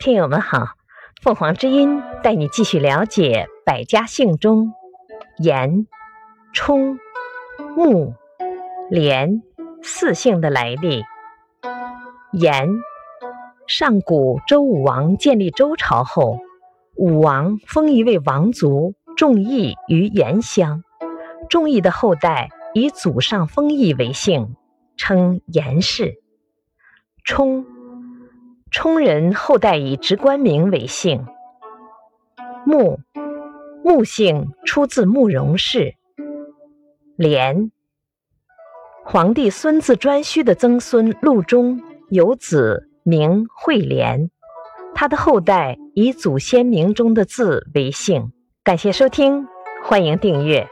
听友们好，凤凰之音带你继续了解百家姓中严、冲、穆、连四姓的来历。严，上古周武王建立周朝后，武王封一位王族仲义于严乡，仲义的后代以祖上封邑为姓，称严氏。冲。冲人后代以直官名为姓。穆，穆姓出自慕容氏。连，皇帝孙子颛顼的曾孙陆中有子名惠连，他的后代以祖先名中的字为姓。感谢收听，欢迎订阅。